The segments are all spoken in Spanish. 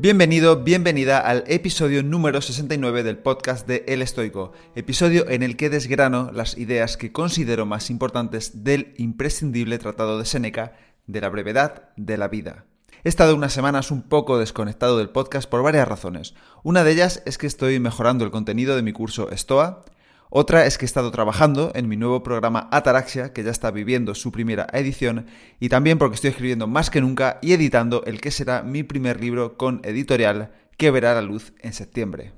Bienvenido, bienvenida al episodio número 69 del podcast de El Estoico, episodio en el que desgrano las ideas que considero más importantes del imprescindible tratado de Séneca de la brevedad de la vida. He estado unas semanas un poco desconectado del podcast por varias razones. Una de ellas es que estoy mejorando el contenido de mi curso Stoa, otra es que he estado trabajando en mi nuevo programa Ataraxia, que ya está viviendo su primera edición, y también porque estoy escribiendo más que nunca y editando el que será mi primer libro con editorial que verá la luz en septiembre.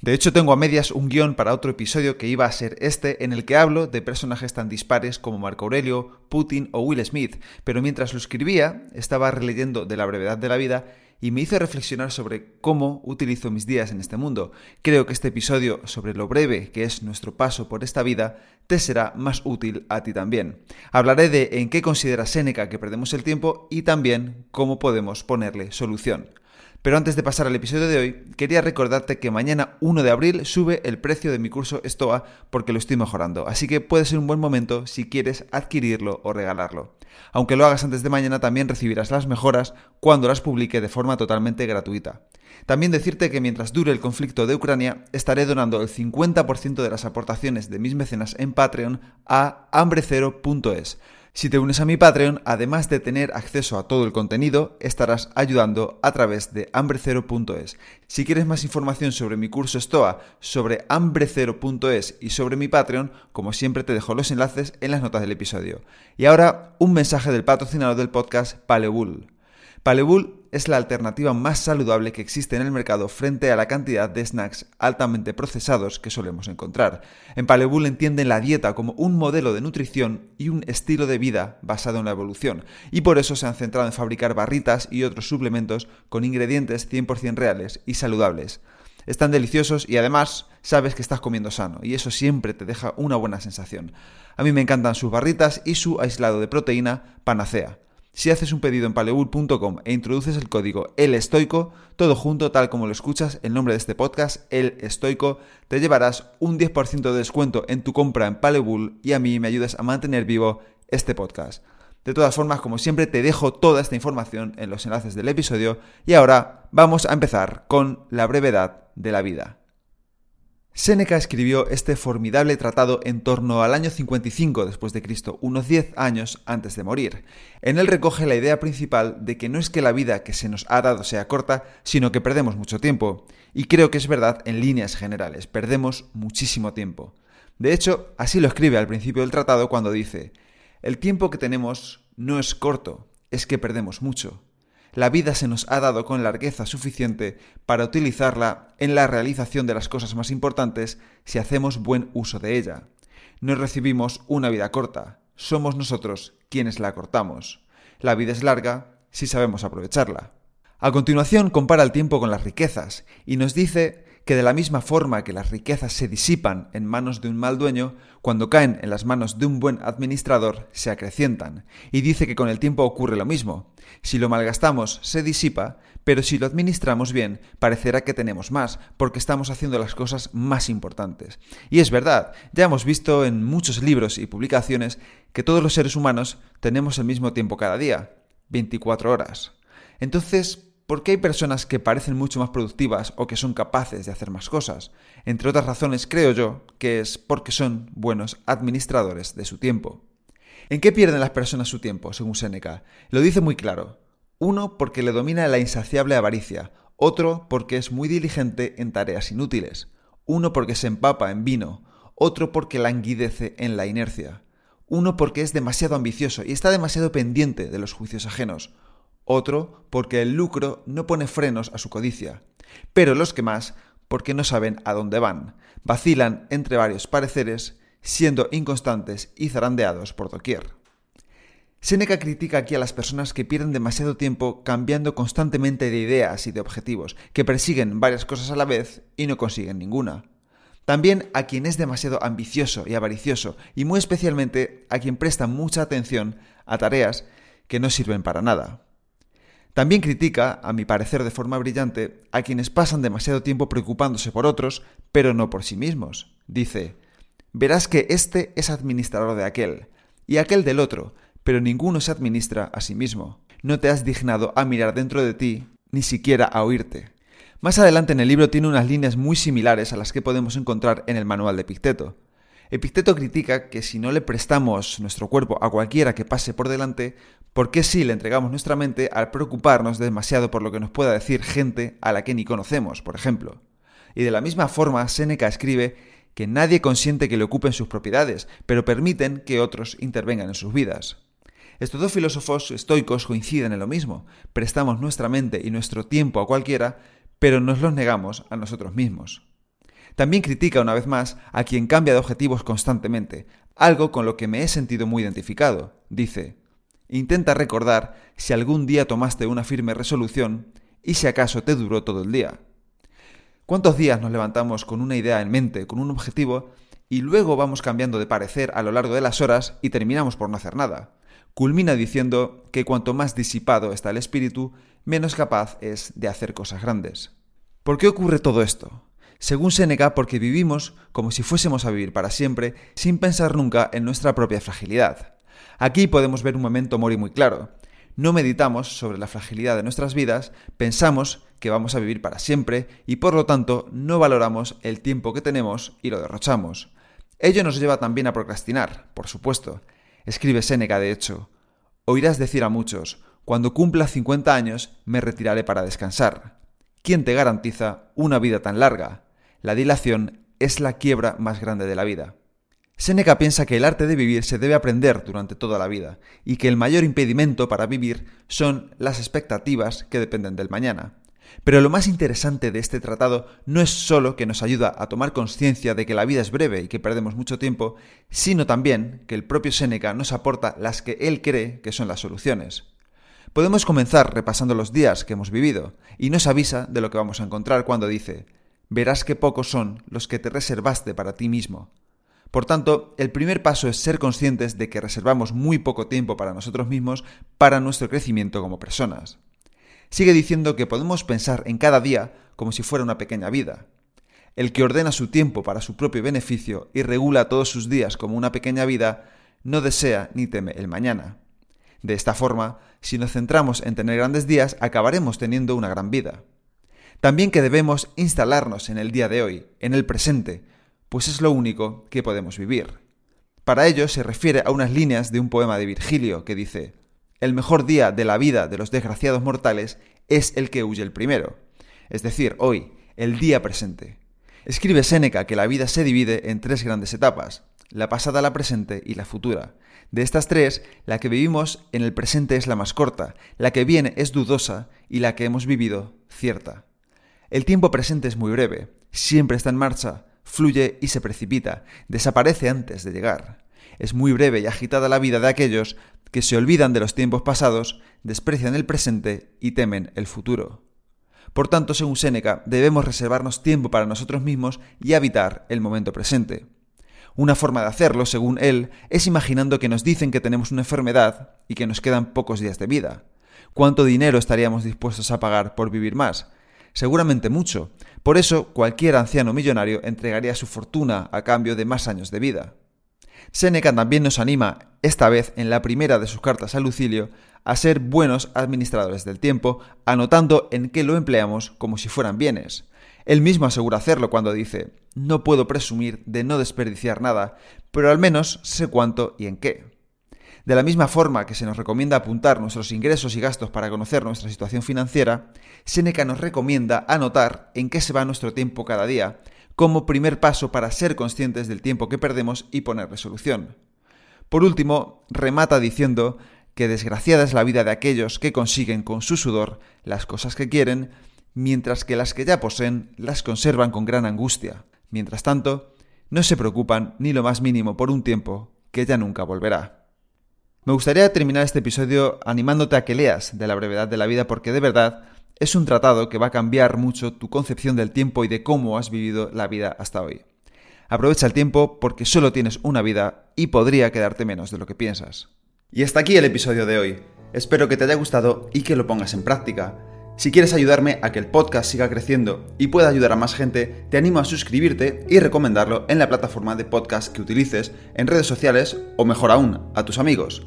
De hecho, tengo a medias un guion para otro episodio que iba a ser este, en el que hablo de personajes tan dispares como Marco Aurelio, Putin o Will Smith, pero mientras lo escribía, estaba releyendo de la brevedad de la vida y me hizo reflexionar sobre cómo utilizo mis días en este mundo. Creo que este episodio sobre lo breve que es nuestro paso por esta vida te será más útil a ti también. Hablaré de en qué considera Séneca que perdemos el tiempo y también cómo podemos ponerle solución. Pero antes de pasar al episodio de hoy, quería recordarte que mañana 1 de abril sube el precio de mi curso Stoa porque lo estoy mejorando, así que puede ser un buen momento si quieres adquirirlo o regalarlo. Aunque lo hagas antes de mañana, también recibirás las mejoras cuando las publique de forma totalmente gratuita. También decirte que mientras dure el conflicto de Ucrania, estaré donando el 50% de las aportaciones de mis mecenas en Patreon a hambrecero.es si te unes a mi Patreon, además de tener acceso a todo el contenido, estarás ayudando a través de hambrecero.es. Si quieres más información sobre mi curso Stoa, sobre hambrecero.es y sobre mi Patreon, como siempre te dejo los enlaces en las notas del episodio. Y ahora, un mensaje del patrocinador del podcast, Palebull. Palebull es la alternativa más saludable que existe en el mercado frente a la cantidad de snacks altamente procesados que solemos encontrar. En Palebull entienden la dieta como un modelo de nutrición y un estilo de vida basado en la evolución, y por eso se han centrado en fabricar barritas y otros suplementos con ingredientes 100% reales y saludables. Están deliciosos y además sabes que estás comiendo sano y eso siempre te deja una buena sensación. A mí me encantan sus barritas y su aislado de proteína Panacea. Si haces un pedido en paleul.com e introduces el código El Estoico, todo junto, tal como lo escuchas, el nombre de este podcast, El Estoico, te llevarás un 10% de descuento en tu compra en Palebull y a mí me ayudas a mantener vivo este podcast. De todas formas, como siempre, te dejo toda esta información en los enlaces del episodio y ahora vamos a empezar con la brevedad de la vida. Séneca escribió este formidable tratado en torno al año 55 después de Cristo, unos 10 años antes de morir. En él recoge la idea principal de que no es que la vida que se nos ha dado sea corta, sino que perdemos mucho tiempo. Y creo que es verdad en líneas generales, perdemos muchísimo tiempo. De hecho, así lo escribe al principio del tratado cuando dice, el tiempo que tenemos no es corto, es que perdemos mucho la vida se nos ha dado con largueza suficiente para utilizarla en la realización de las cosas más importantes si hacemos buen uso de ella. No recibimos una vida corta, somos nosotros quienes la cortamos. La vida es larga si sabemos aprovecharla. A continuación compara el tiempo con las riquezas y nos dice que de la misma forma que las riquezas se disipan en manos de un mal dueño, cuando caen en las manos de un buen administrador se acrecientan, y dice que con el tiempo ocurre lo mismo. Si lo malgastamos, se disipa, pero si lo administramos bien, parecerá que tenemos más, porque estamos haciendo las cosas más importantes. Y es verdad, ya hemos visto en muchos libros y publicaciones que todos los seres humanos tenemos el mismo tiempo cada día, 24 horas. Entonces, ¿Por qué hay personas que parecen mucho más productivas o que son capaces de hacer más cosas? Entre otras razones, creo yo, que es porque son buenos administradores de su tiempo. ¿En qué pierden las personas su tiempo, según Séneca? Lo dice muy claro. Uno, porque le domina la insaciable avaricia. Otro, porque es muy diligente en tareas inútiles. Uno, porque se empapa en vino. Otro, porque languidece en la inercia. Uno, porque es demasiado ambicioso y está demasiado pendiente de los juicios ajenos otro porque el lucro no pone frenos a su codicia, pero los que más porque no saben a dónde van, vacilan entre varios pareceres, siendo inconstantes y zarandeados por doquier. Séneca critica aquí a las personas que pierden demasiado tiempo cambiando constantemente de ideas y de objetivos, que persiguen varias cosas a la vez y no consiguen ninguna. También a quien es demasiado ambicioso y avaricioso, y muy especialmente a quien presta mucha atención a tareas que no sirven para nada. También critica, a mi parecer de forma brillante, a quienes pasan demasiado tiempo preocupándose por otros, pero no por sí mismos. Dice, verás que este es administrador de aquel, y aquel del otro, pero ninguno se administra a sí mismo. No te has dignado a mirar dentro de ti, ni siquiera a oírte. Más adelante en el libro tiene unas líneas muy similares a las que podemos encontrar en el manual de Epicteto. Epicteto critica que si no le prestamos nuestro cuerpo a cualquiera que pase por delante, ¿por qué sí le entregamos nuestra mente al preocuparnos demasiado por lo que nos pueda decir gente a la que ni conocemos, por ejemplo? Y de la misma forma, Séneca escribe que nadie consiente que le ocupen sus propiedades, pero permiten que otros intervengan en sus vidas. Estos dos filósofos estoicos coinciden en lo mismo. Prestamos nuestra mente y nuestro tiempo a cualquiera, pero nos los negamos a nosotros mismos. También critica una vez más a quien cambia de objetivos constantemente, algo con lo que me he sentido muy identificado. Dice, intenta recordar si algún día tomaste una firme resolución y si acaso te duró todo el día. ¿Cuántos días nos levantamos con una idea en mente, con un objetivo, y luego vamos cambiando de parecer a lo largo de las horas y terminamos por no hacer nada? Culmina diciendo que cuanto más disipado está el espíritu, menos capaz es de hacer cosas grandes. ¿Por qué ocurre todo esto? Según Séneca, porque vivimos como si fuésemos a vivir para siempre, sin pensar nunca en nuestra propia fragilidad. Aquí podemos ver un momento mori muy claro. No meditamos sobre la fragilidad de nuestras vidas, pensamos que vamos a vivir para siempre y por lo tanto no valoramos el tiempo que tenemos y lo derrochamos. Ello nos lleva también a procrastinar, por supuesto. Escribe Séneca, de hecho, oirás decir a muchos, cuando cumpla 50 años me retiraré para descansar. ¿Quién te garantiza una vida tan larga? La dilación es la quiebra más grande de la vida. Séneca piensa que el arte de vivir se debe aprender durante toda la vida y que el mayor impedimento para vivir son las expectativas que dependen del mañana. Pero lo más interesante de este tratado no es solo que nos ayuda a tomar conciencia de que la vida es breve y que perdemos mucho tiempo, sino también que el propio Séneca nos aporta las que él cree que son las soluciones. Podemos comenzar repasando los días que hemos vivido y nos avisa de lo que vamos a encontrar cuando dice verás que pocos son los que te reservaste para ti mismo. Por tanto, el primer paso es ser conscientes de que reservamos muy poco tiempo para nosotros mismos para nuestro crecimiento como personas. Sigue diciendo que podemos pensar en cada día como si fuera una pequeña vida. El que ordena su tiempo para su propio beneficio y regula todos sus días como una pequeña vida, no desea ni teme el mañana. De esta forma, si nos centramos en tener grandes días, acabaremos teniendo una gran vida. También que debemos instalarnos en el día de hoy, en el presente, pues es lo único que podemos vivir. Para ello se refiere a unas líneas de un poema de Virgilio que dice, El mejor día de la vida de los desgraciados mortales es el que huye el primero, es decir, hoy, el día presente. Escribe Séneca que la vida se divide en tres grandes etapas, la pasada, la presente y la futura. De estas tres, la que vivimos en el presente es la más corta, la que viene es dudosa y la que hemos vivido cierta. El tiempo presente es muy breve, siempre está en marcha, fluye y se precipita, desaparece antes de llegar. Es muy breve y agitada la vida de aquellos que se olvidan de los tiempos pasados, desprecian el presente y temen el futuro. Por tanto, según Séneca, debemos reservarnos tiempo para nosotros mismos y habitar el momento presente. Una forma de hacerlo, según él, es imaginando que nos dicen que tenemos una enfermedad y que nos quedan pocos días de vida. ¿Cuánto dinero estaríamos dispuestos a pagar por vivir más? Seguramente mucho. Por eso, cualquier anciano millonario entregaría su fortuna a cambio de más años de vida. Séneca también nos anima, esta vez en la primera de sus cartas a Lucilio, a ser buenos administradores del tiempo, anotando en qué lo empleamos como si fueran bienes. Él mismo asegura hacerlo cuando dice, no puedo presumir de no desperdiciar nada, pero al menos sé cuánto y en qué. De la misma forma que se nos recomienda apuntar nuestros ingresos y gastos para conocer nuestra situación financiera, Seneca nos recomienda anotar en qué se va nuestro tiempo cada día, como primer paso para ser conscientes del tiempo que perdemos y poner resolución. Por último, remata diciendo que desgraciada es la vida de aquellos que consiguen con su sudor las cosas que quieren, mientras que las que ya poseen las conservan con gran angustia. Mientras tanto, no se preocupan ni lo más mínimo por un tiempo que ya nunca volverá. Me gustaría terminar este episodio animándote a que leas de la brevedad de la vida porque de verdad es un tratado que va a cambiar mucho tu concepción del tiempo y de cómo has vivido la vida hasta hoy. Aprovecha el tiempo porque solo tienes una vida y podría quedarte menos de lo que piensas. Y hasta aquí el episodio de hoy. Espero que te haya gustado y que lo pongas en práctica. Si quieres ayudarme a que el podcast siga creciendo y pueda ayudar a más gente, te animo a suscribirte y recomendarlo en la plataforma de podcast que utilices, en redes sociales o mejor aún, a tus amigos.